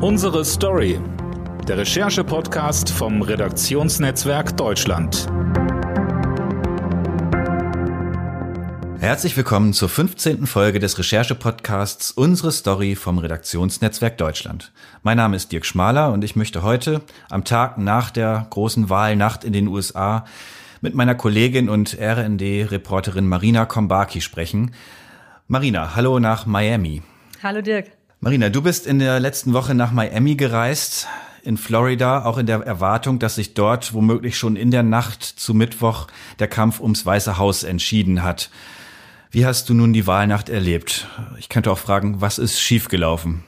Unsere Story. Der Recherche-Podcast vom Redaktionsnetzwerk Deutschland. Herzlich willkommen zur 15. Folge des Recherche-Podcasts Unsere Story vom Redaktionsnetzwerk Deutschland. Mein Name ist Dirk Schmaler und ich möchte heute, am Tag nach der großen Wahlnacht in den USA, mit meiner Kollegin und RND-Reporterin Marina Kombaki sprechen. Marina, hallo nach Miami. Hallo Dirk. Marina, du bist in der letzten Woche nach Miami gereist, in Florida, auch in der Erwartung, dass sich dort womöglich schon in der Nacht zu Mittwoch der Kampf ums Weiße Haus entschieden hat. Wie hast du nun die Wahlnacht erlebt? Ich könnte auch fragen, was ist schiefgelaufen?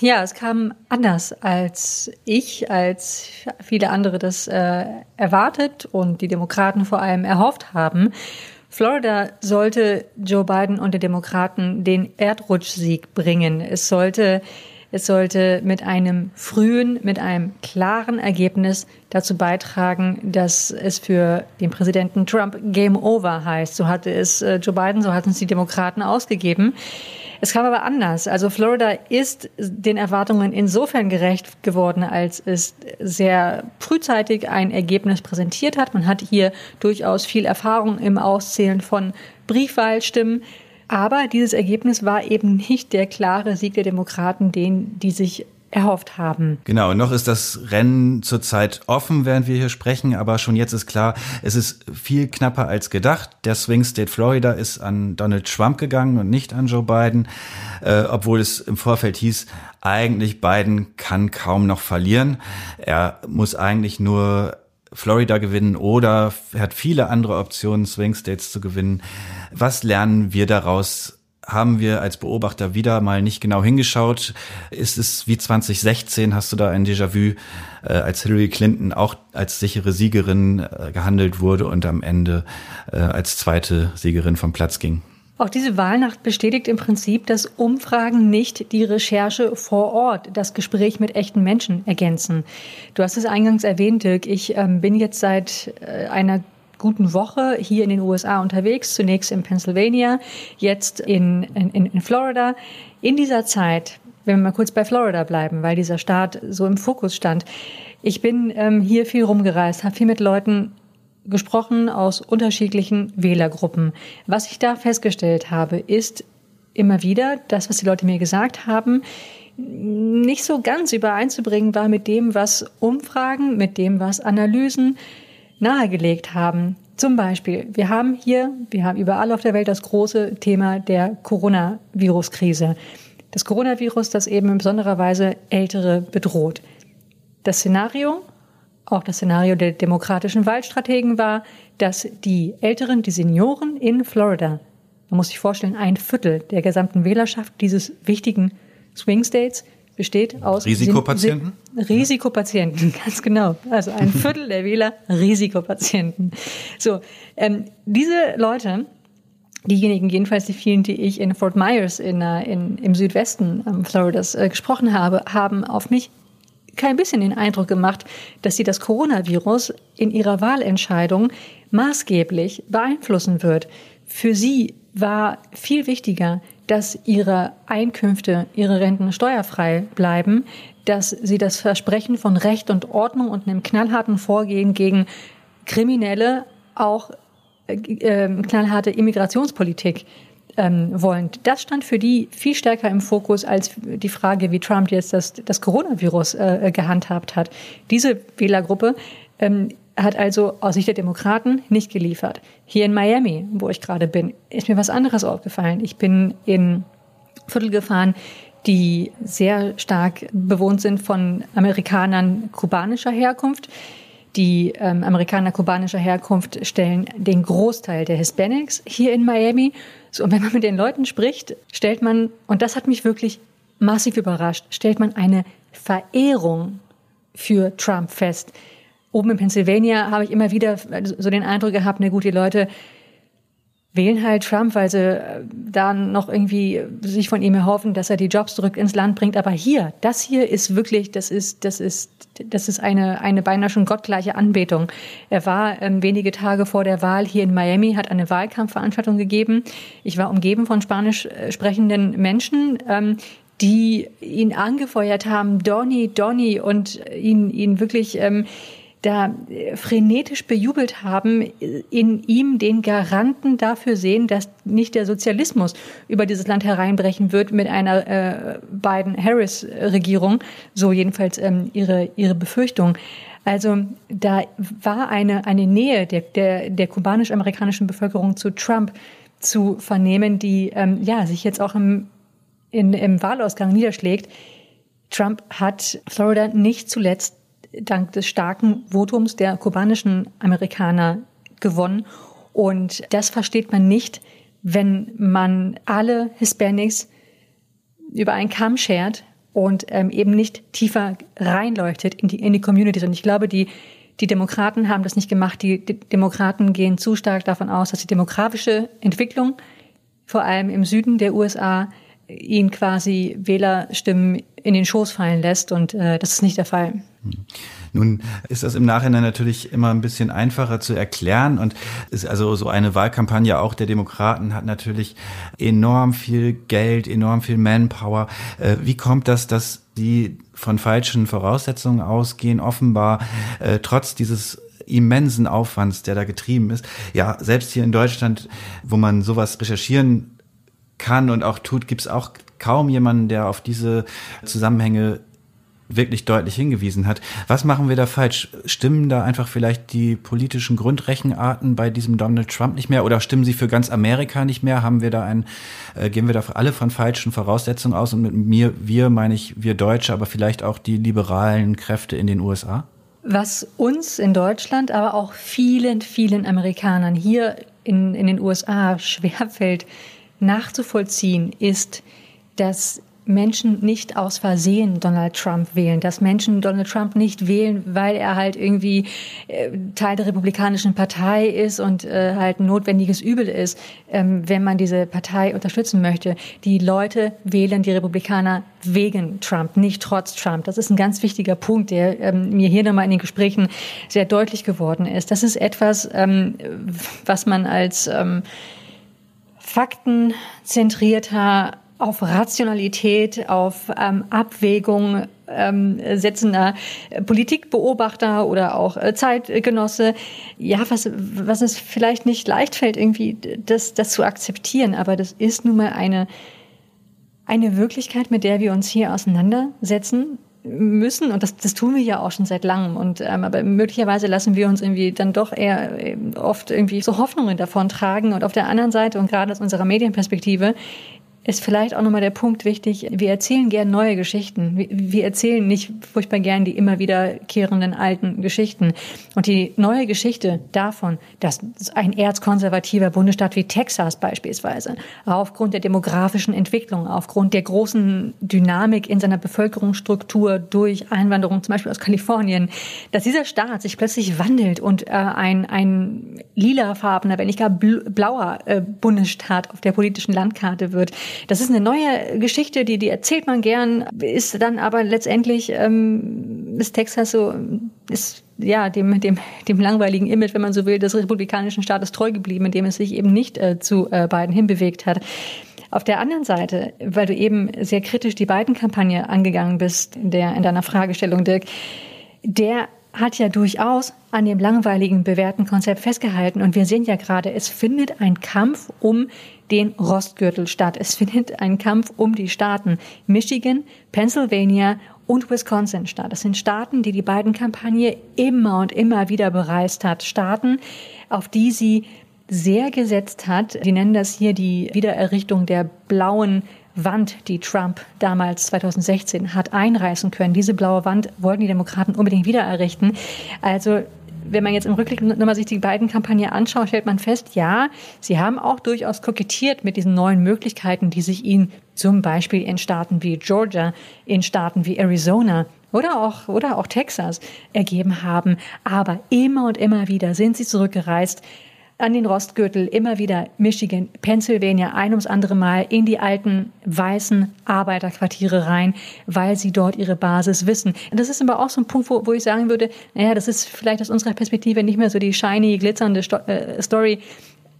Ja, es kam anders, als ich, als viele andere das äh, erwartet und die Demokraten vor allem erhofft haben. Florida sollte Joe Biden und den Demokraten den Erdrutschsieg bringen. Es sollte, es sollte mit einem frühen, mit einem klaren Ergebnis dazu beitragen, dass es für den Präsidenten Trump Game Over heißt. So hatte es äh, Joe Biden, so hatten es die Demokraten ausgegeben. Es kam aber anders. Also Florida ist den Erwartungen insofern gerecht geworden, als es sehr frühzeitig ein Ergebnis präsentiert hat. Man hat hier durchaus viel Erfahrung im Auszählen von Briefwahlstimmen. Aber dieses Ergebnis war eben nicht der klare Sieg der Demokraten, den die sich erhofft haben. Genau, noch ist das Rennen zurzeit offen, während wir hier sprechen, aber schon jetzt ist klar, es ist viel knapper als gedacht. Der Swing State Florida ist an Donald Trump gegangen und nicht an Joe Biden, äh, obwohl es im Vorfeld hieß, eigentlich Biden kann kaum noch verlieren. Er muss eigentlich nur Florida gewinnen oder hat viele andere Optionen, Swing States zu gewinnen. Was lernen wir daraus haben wir als Beobachter wieder mal nicht genau hingeschaut. Ist es wie 2016, hast du da ein Déjà-vu, äh, als Hillary Clinton auch als sichere Siegerin äh, gehandelt wurde und am Ende äh, als zweite Siegerin vom Platz ging? Auch diese Wahlnacht bestätigt im Prinzip, dass Umfragen nicht die Recherche vor Ort, das Gespräch mit echten Menschen ergänzen. Du hast es eingangs erwähnt, Dirk. Ich ähm, bin jetzt seit äh, einer guten Woche hier in den USA unterwegs, zunächst in Pennsylvania, jetzt in, in, in Florida. In dieser Zeit, wenn wir mal kurz bei Florida bleiben, weil dieser Staat so im Fokus stand, ich bin ähm, hier viel rumgereist, habe viel mit Leuten gesprochen aus unterschiedlichen Wählergruppen. Was ich da festgestellt habe, ist immer wieder das, was die Leute mir gesagt haben, nicht so ganz übereinzubringen war mit dem, was Umfragen, mit dem, was Analysen, nahegelegt haben. Zum Beispiel, wir haben hier, wir haben überall auf der Welt das große Thema der Coronavirus-Krise. Das Coronavirus, das eben in besonderer Weise Ältere bedroht. Das Szenario, auch das Szenario der demokratischen Wahlstrategen war, dass die Älteren, die Senioren in Florida, man muss sich vorstellen, ein Viertel der gesamten Wählerschaft dieses wichtigen Swing States besteht aus Risikopatienten? Risikopatienten, ganz genau. Also ein Viertel der Wähler Risikopatienten. So, ähm, diese Leute, diejenigen jedenfalls die vielen, die ich in Fort Myers in, äh, in, im Südwesten ähm, Floridas äh, gesprochen habe, haben auf mich kein bisschen den Eindruck gemacht, dass sie das Coronavirus in ihrer Wahlentscheidung maßgeblich beeinflussen wird. Für sie war viel wichtiger, dass ihre Einkünfte, ihre Renten steuerfrei bleiben, dass sie das Versprechen von Recht und Ordnung und einem knallharten Vorgehen gegen Kriminelle auch äh, äh, knallharte Immigrationspolitik ähm, wollen. Das stand für die viel stärker im Fokus als die Frage, wie Trump jetzt das, das Coronavirus äh, gehandhabt hat. Diese Wählergruppe ähm, hat also aus Sicht der Demokraten nicht geliefert. Hier in Miami, wo ich gerade bin, ist mir was anderes aufgefallen. Ich bin in Viertel gefahren, die sehr stark bewohnt sind von Amerikanern kubanischer Herkunft. Die ähm, Amerikaner kubanischer Herkunft stellen den Großteil der Hispanics hier in Miami. So, und wenn man mit den Leuten spricht, stellt man, und das hat mich wirklich massiv überrascht, stellt man eine Verehrung für Trump fest oben in Pennsylvania habe ich immer wieder so den Eindruck gehabt, na gut, die Leute wählen halt Trump, weil sie äh, da noch irgendwie sich von ihm erhoffen, dass er die Jobs zurück ins Land bringt. Aber hier, das hier ist wirklich, das ist, das ist, das ist eine, eine beinahe schon gottgleiche Anbetung. Er war ähm, wenige Tage vor der Wahl hier in Miami, hat eine Wahlkampfveranstaltung gegeben. Ich war umgeben von spanisch äh, sprechenden Menschen, ähm, die ihn angefeuert haben, Donny, Donny, und ihn, ihn wirklich ähm, da frenetisch bejubelt haben, in ihm den Garanten dafür sehen, dass nicht der Sozialismus über dieses Land hereinbrechen wird mit einer äh, Biden-Harris-Regierung, so jedenfalls ähm, ihre, ihre Befürchtung. Also da war eine, eine Nähe der, der, der kubanisch-amerikanischen Bevölkerung zu Trump zu vernehmen, die ähm, ja, sich jetzt auch im, in, im Wahlausgang niederschlägt. Trump hat Florida nicht zuletzt dank des starken Votums der kubanischen Amerikaner gewonnen. Und das versteht man nicht, wenn man alle Hispanics über einen Kamm schert und ähm, eben nicht tiefer reinleuchtet in die, in die Communities. Und ich glaube, die, die Demokraten haben das nicht gemacht. Die, die Demokraten gehen zu stark davon aus, dass die demografische Entwicklung vor allem im Süden der USA ihn quasi Wählerstimmen in den Schoß fallen lässt und äh, das ist nicht der Fall. Nun ist das im Nachhinein natürlich immer ein bisschen einfacher zu erklären und ist also so eine Wahlkampagne auch der Demokraten hat natürlich enorm viel Geld, enorm viel Manpower. Äh, wie kommt das, dass die von falschen Voraussetzungen ausgehen, offenbar äh, trotz dieses immensen Aufwands, der da getrieben ist. Ja, selbst hier in Deutschland, wo man sowas recherchieren kann und auch tut, gibt es auch kaum jemanden, der auf diese Zusammenhänge wirklich deutlich hingewiesen hat. Was machen wir da falsch? Stimmen da einfach vielleicht die politischen Grundrechenarten bei diesem Donald Trump nicht mehr oder stimmen sie für ganz Amerika nicht mehr? Haben wir da ein, äh, gehen wir da alle von falschen Voraussetzungen aus? Und mit mir, wir meine ich wir Deutsche, aber vielleicht auch die liberalen Kräfte in den USA? Was uns in Deutschland, aber auch vielen, vielen Amerikanern hier in, in den USA schwerfällt, nachzuvollziehen, ist, dass Menschen nicht aus Versehen Donald Trump wählen, dass Menschen Donald Trump nicht wählen, weil er halt irgendwie äh, Teil der Republikanischen Partei ist und äh, halt notwendiges Übel ist, ähm, wenn man diese Partei unterstützen möchte. Die Leute wählen die Republikaner wegen Trump, nicht trotz Trump. Das ist ein ganz wichtiger Punkt, der ähm, mir hier nochmal in den Gesprächen sehr deutlich geworden ist. Das ist etwas, ähm, was man als faktenzentrierter auf Rationalität, auf ähm, Abwägung ähm, setzender Politikbeobachter oder auch äh, Zeitgenosse, ja, was, was es vielleicht nicht leicht fällt, irgendwie das, das zu akzeptieren, aber das ist nun mal eine, eine Wirklichkeit, mit der wir uns hier auseinandersetzen müssen und das, das tun wir ja auch schon seit langem. Und ähm, aber möglicherweise lassen wir uns irgendwie dann doch eher äh, oft irgendwie so Hoffnungen davon tragen. Und auf der anderen Seite und gerade aus unserer Medienperspektive ist vielleicht auch nochmal der Punkt wichtig. Wir erzählen gern neue Geschichten. Wir erzählen nicht furchtbar gern die immer wiederkehrenden alten Geschichten. Und die neue Geschichte davon, dass ein erzkonservativer Bundesstaat wie Texas beispielsweise aufgrund der demografischen Entwicklung, aufgrund der großen Dynamik in seiner Bevölkerungsstruktur durch Einwanderung zum Beispiel aus Kalifornien, dass dieser Staat sich plötzlich wandelt und äh, ein, ein lilafarbener, wenn nicht gar blauer äh, Bundesstaat auf der politischen Landkarte wird das ist eine neue Geschichte, die, die erzählt man gern, ist dann aber letztendlich, ähm, ist Texas so, ist ja dem, dem, dem langweiligen Image, wenn man so will, des republikanischen Staates treu geblieben, indem es sich eben nicht äh, zu äh, beiden hinbewegt hat. Auf der anderen Seite, weil du eben sehr kritisch die beiden Kampagne angegangen bist in, der, in deiner Fragestellung, Dirk, der hat ja durchaus an dem langweiligen bewährten Konzept festgehalten. Und wir sehen ja gerade, es findet ein Kampf um den Rostgürtel statt. Es findet ein Kampf um die Staaten Michigan, Pennsylvania und Wisconsin statt. Das sind Staaten, die die beiden Kampagne immer und immer wieder bereist hat. Staaten, auf die sie sehr gesetzt hat. Die nennen das hier die Wiedererrichtung der blauen Wand, die Trump damals 2016 hat einreißen können. Diese blaue Wand wollten die Demokraten unbedingt wieder errichten. Also wenn man jetzt im Rückblick nochmal sich die beiden Kampagnen anschaut, stellt man fest, ja, sie haben auch durchaus kokettiert mit diesen neuen Möglichkeiten, die sich ihnen zum Beispiel in Staaten wie Georgia, in Staaten wie Arizona oder auch, oder auch Texas ergeben haben. Aber immer und immer wieder sind sie zurückgereist an den Rostgürtel immer wieder Michigan, Pennsylvania ein ums andere Mal in die alten weißen Arbeiterquartiere rein, weil sie dort ihre Basis wissen. Und das ist aber auch so ein Punkt, wo, wo ich sagen würde, naja, das ist vielleicht aus unserer Perspektive nicht mehr so die shiny, glitzernde Sto äh, Story,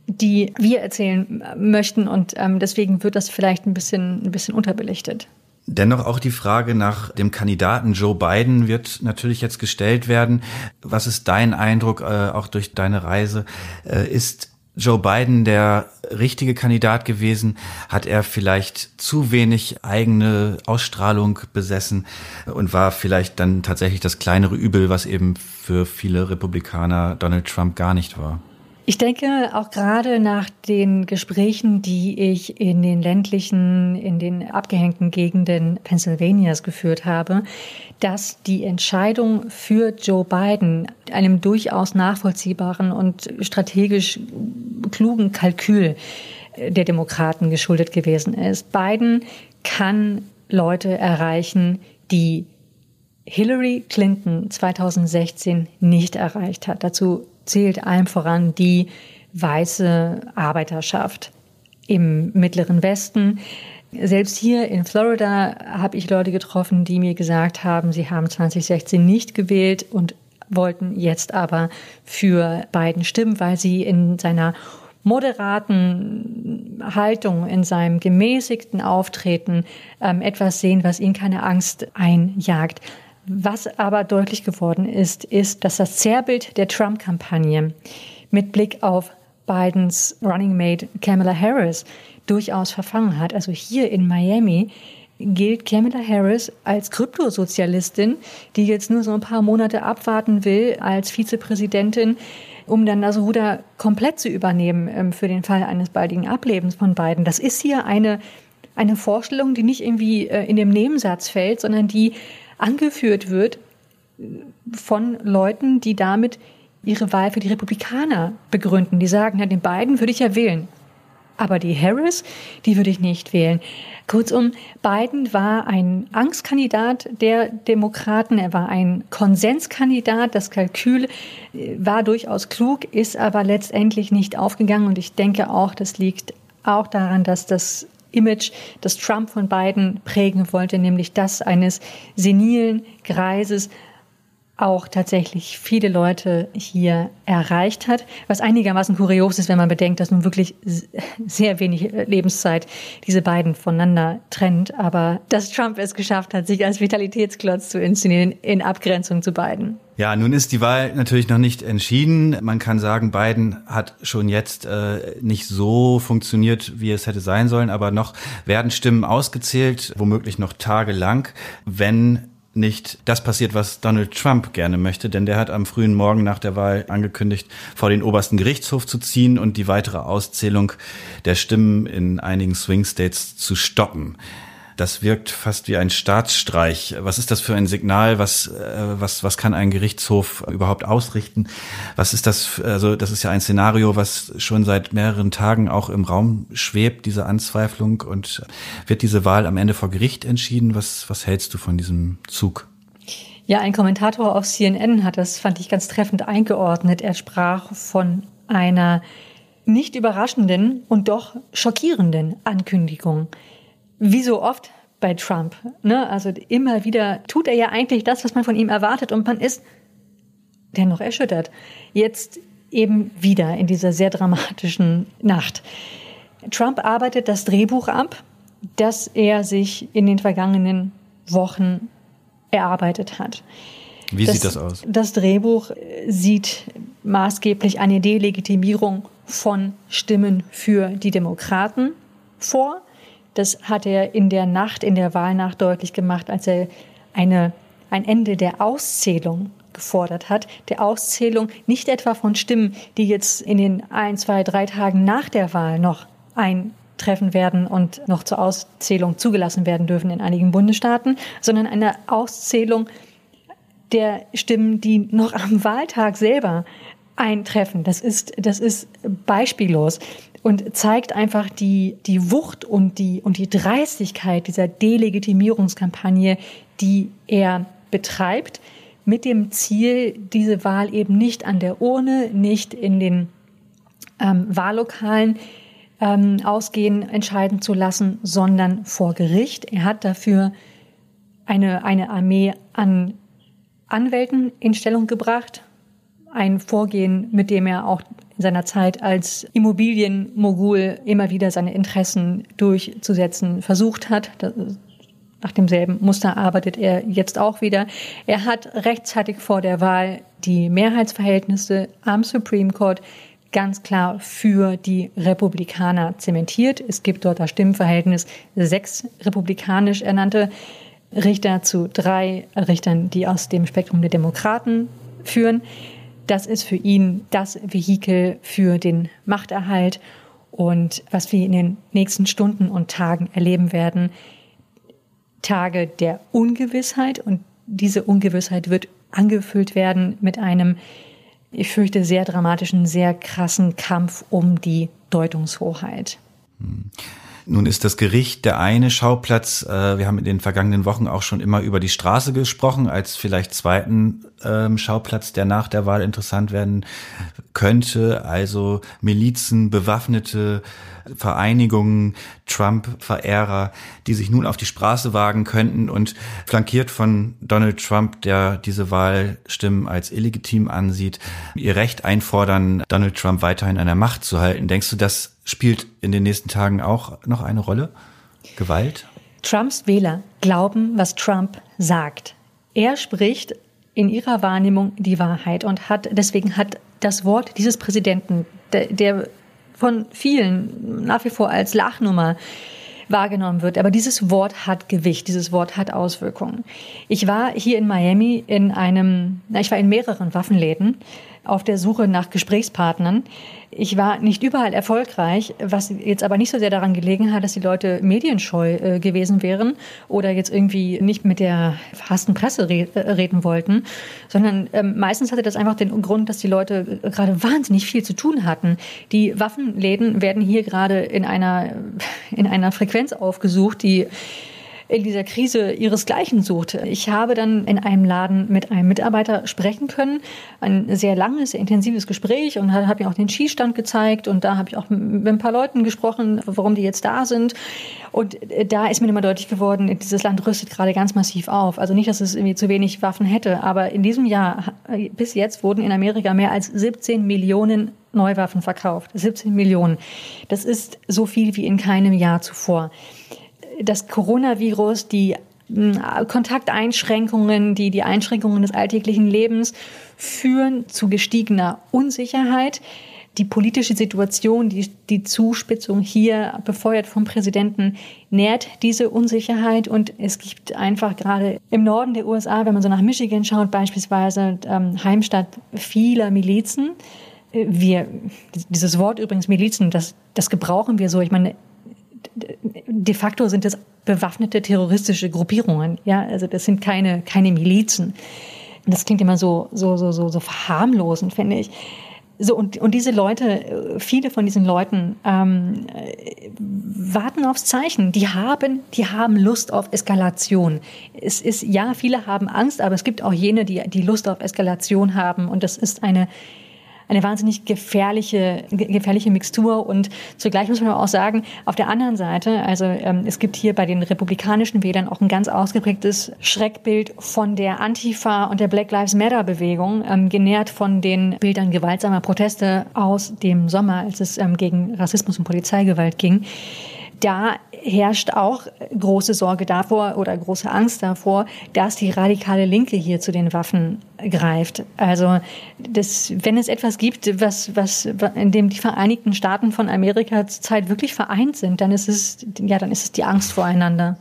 die wir erzählen möchten und ähm, deswegen wird das vielleicht ein bisschen, ein bisschen unterbelichtet. Dennoch auch die Frage nach dem Kandidaten Joe Biden wird natürlich jetzt gestellt werden. Was ist dein Eindruck, äh, auch durch deine Reise? Äh, ist Joe Biden der richtige Kandidat gewesen? Hat er vielleicht zu wenig eigene Ausstrahlung besessen und war vielleicht dann tatsächlich das kleinere Übel, was eben für viele Republikaner Donald Trump gar nicht war? Ich denke, auch gerade nach den Gesprächen, die ich in den ländlichen, in den abgehängten Gegenden Pennsylvanias geführt habe, dass die Entscheidung für Joe Biden einem durchaus nachvollziehbaren und strategisch klugen Kalkül der Demokraten geschuldet gewesen ist. Biden kann Leute erreichen, die Hillary Clinton 2016 nicht erreicht hat. Dazu zählt allen voran die weiße Arbeiterschaft im Mittleren Westen. Selbst hier in Florida habe ich Leute getroffen, die mir gesagt haben, sie haben 2016 nicht gewählt und wollten jetzt aber für Biden stimmen, weil sie in seiner moderaten Haltung, in seinem gemäßigten Auftreten ähm, etwas sehen, was ihnen keine Angst einjagt. Was aber deutlich geworden ist, ist, dass das Zerrbild der Trump-Kampagne mit Blick auf Bidens Running Mate Kamala Harris durchaus verfangen hat. Also hier in Miami gilt Kamala Harris als Kryptosozialistin, die jetzt nur so ein paar Monate abwarten will als Vizepräsidentin, um dann das Ruder komplett zu übernehmen ähm, für den Fall eines baldigen Ablebens von Biden. Das ist hier eine, eine Vorstellung, die nicht irgendwie äh, in dem Nebensatz fällt, sondern die angeführt wird von Leuten, die damit ihre Wahl für die Republikaner begründen. Die sagen, ja, den beiden würde ich ja wählen. Aber die Harris, die würde ich nicht wählen. Kurzum, Biden war ein Angstkandidat der Demokraten. Er war ein Konsenskandidat. Das Kalkül äh, war durchaus klug, ist aber letztendlich nicht aufgegangen. Und ich denke auch, das liegt auch daran, dass das Image, das Trump von Biden prägen wollte, nämlich das eines senilen Greises, auch tatsächlich viele Leute hier erreicht hat, was einigermaßen kurios ist, wenn man bedenkt, dass nun wirklich sehr wenig Lebenszeit diese beiden voneinander trennt, aber dass Trump es geschafft hat, sich als Vitalitätsklotz zu inszenieren in Abgrenzung zu beiden. Ja, nun ist die Wahl natürlich noch nicht entschieden. Man kann sagen, Biden hat schon jetzt äh, nicht so funktioniert, wie es hätte sein sollen, aber noch werden Stimmen ausgezählt, womöglich noch tagelang, wenn nicht das passiert, was Donald Trump gerne möchte, denn der hat am frühen Morgen nach der Wahl angekündigt, vor den obersten Gerichtshof zu ziehen und die weitere Auszählung der Stimmen in einigen Swing States zu stoppen. Das wirkt fast wie ein Staatsstreich. Was ist das für ein Signal? Was, äh, was, was kann ein Gerichtshof überhaupt ausrichten? Was ist das? Also, das ist ja ein Szenario, was schon seit mehreren Tagen auch im Raum schwebt, diese Anzweiflung. Und wird diese Wahl am Ende vor Gericht entschieden? Was, was hältst du von diesem Zug? Ja, ein Kommentator auf CNN hat das, fand ich ganz treffend eingeordnet. Er sprach von einer nicht überraschenden und doch schockierenden Ankündigung wie so oft bei Trump. Ne? Also immer wieder tut er ja eigentlich das, was man von ihm erwartet und man ist dennoch erschüttert. Jetzt eben wieder in dieser sehr dramatischen Nacht. Trump arbeitet das Drehbuch ab, das er sich in den vergangenen Wochen erarbeitet hat. Wie das, sieht das aus? Das Drehbuch sieht maßgeblich eine Delegitimierung von Stimmen für die Demokraten vor. Das hat er in der Nacht, in der Wahlnacht deutlich gemacht, als er eine, ein Ende der Auszählung gefordert hat. Der Auszählung nicht etwa von Stimmen, die jetzt in den ein, zwei, drei Tagen nach der Wahl noch eintreffen werden und noch zur Auszählung zugelassen werden dürfen in einigen Bundesstaaten, sondern eine Auszählung der Stimmen, die noch am Wahltag selber eintreffen. Das ist, das ist beispiellos und zeigt einfach die, die Wucht und die, und die Dreistigkeit dieser Delegitimierungskampagne, die er betreibt, mit dem Ziel, diese Wahl eben nicht an der Urne, nicht in den ähm, Wahllokalen ähm, ausgehen, entscheiden zu lassen, sondern vor Gericht. Er hat dafür eine, eine Armee an Anwälten in Stellung gebracht, ein Vorgehen, mit dem er auch in seiner Zeit als Immobilienmogul immer wieder seine Interessen durchzusetzen versucht hat. nach demselben Muster arbeitet er jetzt auch wieder. Er hat rechtzeitig vor der Wahl die Mehrheitsverhältnisse am Supreme Court ganz klar für die Republikaner zementiert. Es gibt dort das Stimmenverhältnis sechs republikanisch ernannte Richter zu drei Richtern, die aus dem Spektrum der Demokraten führen. Das ist für ihn das Vehikel für den Machterhalt. Und was wir in den nächsten Stunden und Tagen erleben werden, Tage der Ungewissheit. Und diese Ungewissheit wird angefüllt werden mit einem, ich fürchte, sehr dramatischen, sehr krassen Kampf um die Deutungshoheit. Hm. Nun ist das Gericht der eine Schauplatz. Äh, wir haben in den vergangenen Wochen auch schon immer über die Straße gesprochen, als vielleicht zweiten ähm, Schauplatz, der nach der Wahl interessant werden könnte. Also Milizen, bewaffnete Vereinigungen, Trump-Verehrer, die sich nun auf die Straße wagen könnten und flankiert von Donald Trump, der diese Wahlstimmen als illegitim ansieht, ihr Recht einfordern, Donald Trump weiterhin an der Macht zu halten. Denkst du, das spielt in den nächsten Tagen auch noch eine Rolle? Gewalt? Trumps Wähler glauben, was Trump sagt. Er spricht in ihrer Wahrnehmung die Wahrheit und hat deswegen hat das Wort dieses Präsidenten, der, der von vielen nach wie vor als Lachnummer wahrgenommen wird. Aber dieses Wort hat Gewicht, dieses Wort hat Auswirkungen. Ich war hier in Miami in einem, na, ich war in mehreren Waffenläden auf der Suche nach Gesprächspartnern. Ich war nicht überall erfolgreich, was jetzt aber nicht so sehr daran gelegen hat, dass die Leute medienscheu äh, gewesen wären oder jetzt irgendwie nicht mit der verhassten Presse re äh, reden wollten, sondern ähm, meistens hatte das einfach den Grund, dass die Leute äh, gerade wahnsinnig viel zu tun hatten. Die Waffenläden werden hier gerade in einer, in einer Frequenz aufgesucht, die in dieser Krise ihresgleichen sucht. Ich habe dann in einem Laden mit einem Mitarbeiter sprechen können, ein sehr langes, sehr intensives Gespräch und habe mir auch den Skistand gezeigt und da habe ich auch mit ein paar Leuten gesprochen, warum die jetzt da sind. Und äh, da ist mir immer deutlich geworden, dieses Land rüstet gerade ganz massiv auf. Also nicht, dass es irgendwie zu wenig Waffen hätte, aber in diesem Jahr bis jetzt wurden in Amerika mehr als 17 Millionen Neuwaffen verkauft. 17 Millionen. Das ist so viel wie in keinem Jahr zuvor das Coronavirus, die hm, Kontakteinschränkungen, die, die Einschränkungen des alltäglichen Lebens führen zu gestiegener Unsicherheit. Die politische Situation, die, die Zuspitzung hier, befeuert vom Präsidenten, nährt diese Unsicherheit. Und es gibt einfach gerade im Norden der USA, wenn man so nach Michigan schaut, beispielsweise ähm, Heimstatt vieler Milizen. Wir, dieses Wort übrigens Milizen, das, das gebrauchen wir so. Ich meine, de facto sind es bewaffnete terroristische Gruppierungen. Ja, also das sind keine, keine Milizen. Das klingt immer so, so, so, so, so verharmlosend, finde ich. So, und, und diese Leute, viele von diesen Leuten ähm, warten aufs Zeichen. Die haben, die haben Lust auf Eskalation. Es ist, ja, viele haben Angst, aber es gibt auch jene, die, die Lust auf Eskalation haben. Und das ist eine eine wahnsinnig gefährliche, gefährliche Mixtur. Und zugleich muss man auch sagen, auf der anderen Seite, also ähm, es gibt hier bei den republikanischen Wählern auch ein ganz ausgeprägtes Schreckbild von der Antifa und der Black Lives Matter Bewegung, ähm, genährt von den Bildern gewaltsamer Proteste aus dem Sommer, als es ähm, gegen Rassismus und Polizeigewalt ging da herrscht auch große Sorge davor oder große Angst davor, dass die radikale Linke hier zu den Waffen greift. Also das, wenn es etwas gibt, was, was, in dem die Vereinigten Staaten von Amerika zurzeit wirklich vereint sind, dann ist es, ja, dann ist es die Angst voreinander.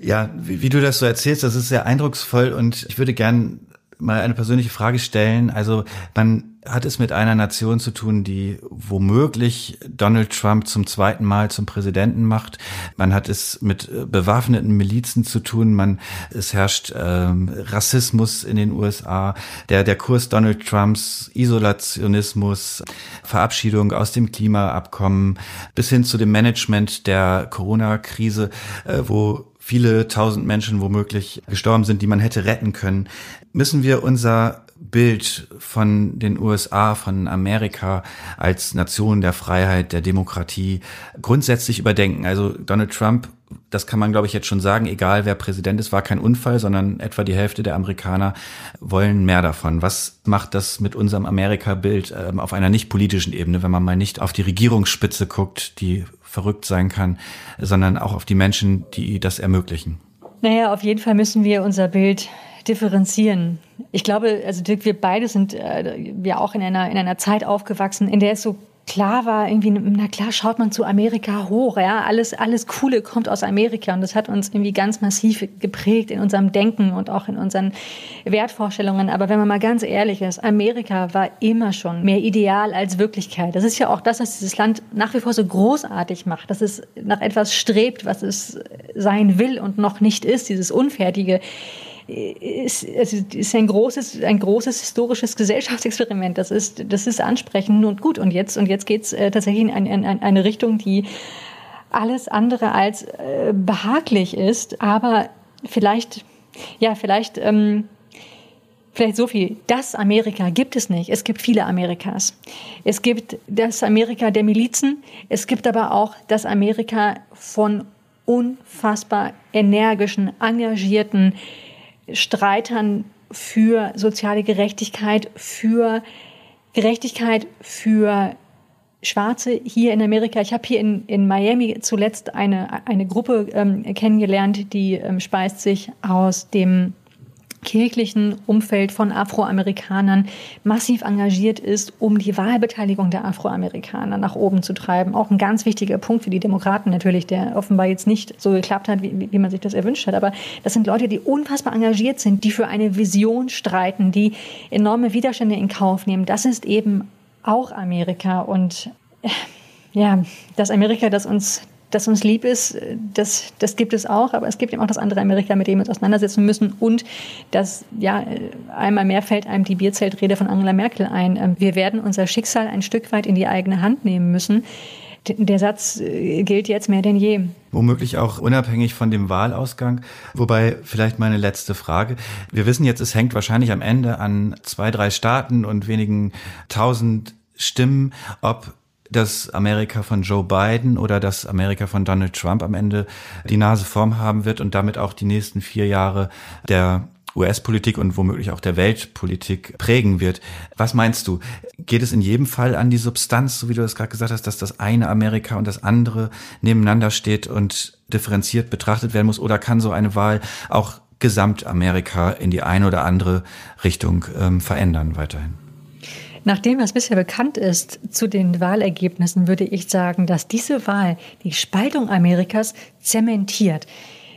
Ja, wie, wie du das so erzählst, das ist sehr eindrucksvoll und ich würde gern mal eine persönliche Frage stellen. Also man hat es mit einer Nation zu tun, die womöglich Donald Trump zum zweiten Mal zum Präsidenten macht. Man hat es mit äh, bewaffneten Milizen zu tun. Man, es herrscht ähm, Rassismus in den USA. Der, der Kurs Donald Trumps, Isolationismus, Verabschiedung aus dem Klimaabkommen bis hin zu dem Management der Corona-Krise, äh, wo viele tausend Menschen womöglich gestorben sind, die man hätte retten können. Müssen wir unser Bild von den USA, von Amerika als Nation der Freiheit, der Demokratie grundsätzlich überdenken. Also Donald Trump, das kann man glaube ich jetzt schon sagen, egal wer Präsident ist, war kein Unfall, sondern etwa die Hälfte der Amerikaner wollen mehr davon. Was macht das mit unserem Amerika-Bild äh, auf einer nicht politischen Ebene, wenn man mal nicht auf die Regierungsspitze guckt, die verrückt sein kann, sondern auch auf die Menschen, die das ermöglichen? Naja, auf jeden Fall müssen wir unser Bild differenzieren. Ich glaube, also Dirk, wir beide sind äh, ja auch in einer, in einer Zeit aufgewachsen, in der es so klar war, irgendwie, na klar, schaut man zu Amerika hoch, ja, alles, alles Coole kommt aus Amerika und das hat uns irgendwie ganz massiv geprägt in unserem Denken und auch in unseren Wertvorstellungen. Aber wenn man mal ganz ehrlich ist, Amerika war immer schon mehr Ideal als Wirklichkeit. Das ist ja auch das, was dieses Land nach wie vor so großartig macht, dass es nach etwas strebt, was es sein will und noch nicht ist, dieses Unfertige ist, also ist ein großes, ein großes historisches Gesellschaftsexperiment. Das ist, das ist ansprechend und gut. Und jetzt, und jetzt geht's äh, tatsächlich in, in, in eine Richtung, die alles andere als äh, behaglich ist, aber vielleicht, ja, vielleicht, ähm, Vielleicht so viel. Das Amerika gibt es nicht. Es gibt viele Amerikas. Es gibt das Amerika der Milizen. Es gibt aber auch das Amerika von unfassbar energischen, engagierten, Streitern für soziale Gerechtigkeit, für Gerechtigkeit für Schwarze hier in Amerika. Ich habe hier in, in Miami zuletzt eine, eine Gruppe ähm, kennengelernt, die ähm, speist sich aus dem kirchlichen Umfeld von Afroamerikanern massiv engagiert ist, um die Wahlbeteiligung der Afroamerikaner nach oben zu treiben. Auch ein ganz wichtiger Punkt für die Demokraten natürlich, der offenbar jetzt nicht so geklappt hat, wie, wie man sich das erwünscht hat. Aber das sind Leute, die unfassbar engagiert sind, die für eine Vision streiten, die enorme Widerstände in Kauf nehmen. Das ist eben auch Amerika und äh, ja, das Amerika, das uns das uns lieb ist, das, das gibt es auch, aber es gibt eben auch das andere Amerika, mit dem wir uns auseinandersetzen müssen. Und das, ja, einmal mehr fällt einem die Bierzeltrede von Angela Merkel ein. Ähm, wir werden unser Schicksal ein Stück weit in die eigene Hand nehmen müssen. Der Satz äh, gilt jetzt mehr denn je. Womöglich auch unabhängig von dem Wahlausgang. Wobei vielleicht meine letzte Frage. Wir wissen jetzt, es hängt wahrscheinlich am Ende an zwei, drei Staaten und wenigen tausend Stimmen, ob das Amerika von Joe Biden oder das Amerika von Donald Trump am Ende die Nase vorn haben wird und damit auch die nächsten vier Jahre der US-Politik und womöglich auch der Weltpolitik prägen wird. Was meinst du? Geht es in jedem Fall an die Substanz, so wie du es gerade gesagt hast, dass das eine Amerika und das andere nebeneinander steht und differenziert betrachtet werden muss? Oder kann so eine Wahl auch Gesamtamerika in die eine oder andere Richtung ähm, verändern weiterhin? Nach dem, was bisher bekannt ist zu den Wahlergebnissen, würde ich sagen, dass diese Wahl die Spaltung Amerikas zementiert.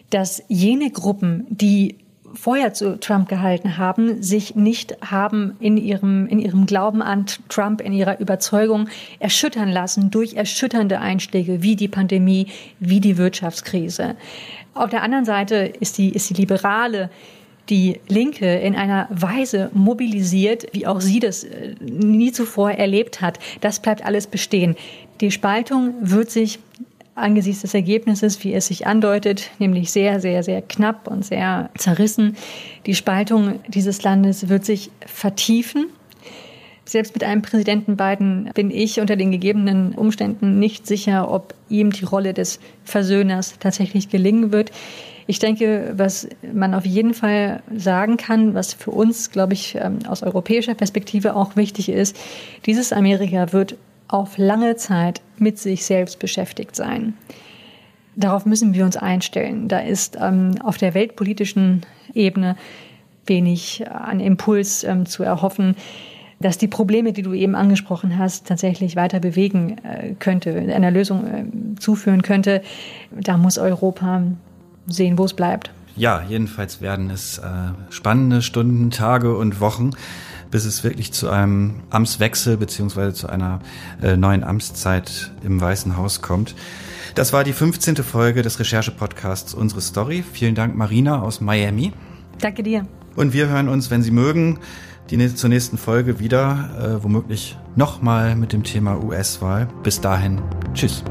Dass jene Gruppen, die vorher zu Trump gehalten haben, sich nicht haben in ihrem, in ihrem Glauben an Trump, in ihrer Überzeugung erschüttern lassen durch erschütternde Einschläge wie die Pandemie, wie die Wirtschaftskrise. Auf der anderen Seite ist die, ist die liberale die Linke in einer Weise mobilisiert, wie auch sie das äh, nie zuvor erlebt hat. Das bleibt alles bestehen. Die Spaltung wird sich angesichts des Ergebnisses, wie es sich andeutet, nämlich sehr, sehr, sehr knapp und sehr zerrissen. Die Spaltung dieses Landes wird sich vertiefen. Selbst mit einem Präsidenten Biden bin ich unter den gegebenen Umständen nicht sicher, ob ihm die Rolle des Versöhners tatsächlich gelingen wird. Ich denke, was man auf jeden Fall sagen kann, was für uns, glaube ich, ähm, aus europäischer Perspektive auch wichtig ist, dieses Amerika wird auf lange Zeit mit sich selbst beschäftigt sein. Darauf müssen wir uns einstellen. Da ist ähm, auf der weltpolitischen Ebene wenig an Impuls ähm, zu erhoffen, dass die Probleme, die du eben angesprochen hast, tatsächlich weiter bewegen äh, könnte, einer Lösung äh, zuführen könnte. Da muss Europa sehen, wo es bleibt. Ja, jedenfalls werden es äh, spannende Stunden, Tage und Wochen, bis es wirklich zu einem Amtswechsel beziehungsweise zu einer äh, neuen Amtszeit im Weißen Haus kommt. Das war die 15. Folge des Recherche-Podcasts Unsere Story. Vielen Dank, Marina aus Miami. Danke dir. Und wir hören uns, wenn Sie mögen, die, zur nächsten Folge wieder, äh, womöglich nochmal mit dem Thema US-Wahl. Bis dahin, tschüss.